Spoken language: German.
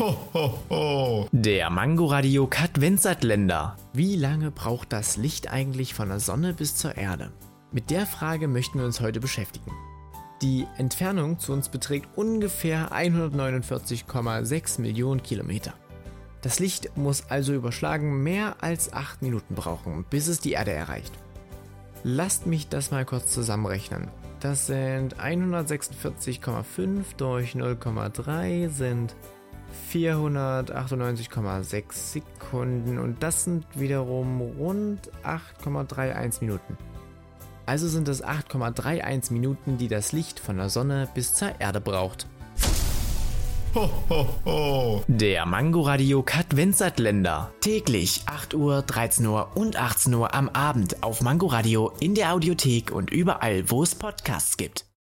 Ho, ho, ho. Der Länder. Wie lange braucht das Licht eigentlich von der Sonne bis zur Erde? Mit der Frage möchten wir uns heute beschäftigen. Die Entfernung zu uns beträgt ungefähr 149,6 Millionen Kilometer. Das Licht muss also überschlagen mehr als 8 Minuten brauchen, bis es die Erde erreicht. Lasst mich das mal kurz zusammenrechnen. Das sind 146,5 durch 0,3 sind 498,6 Sekunden und das sind wiederum rund 8,31 Minuten. Also sind es 8,31 Minuten, die das Licht von der Sonne bis zur Erde braucht. Ho, ho, ho. Der Mangoradio Kat Länder. Täglich 8 Uhr, 13 Uhr und 18 Uhr am Abend auf Mangoradio in der Audiothek und überall, wo es Podcasts gibt.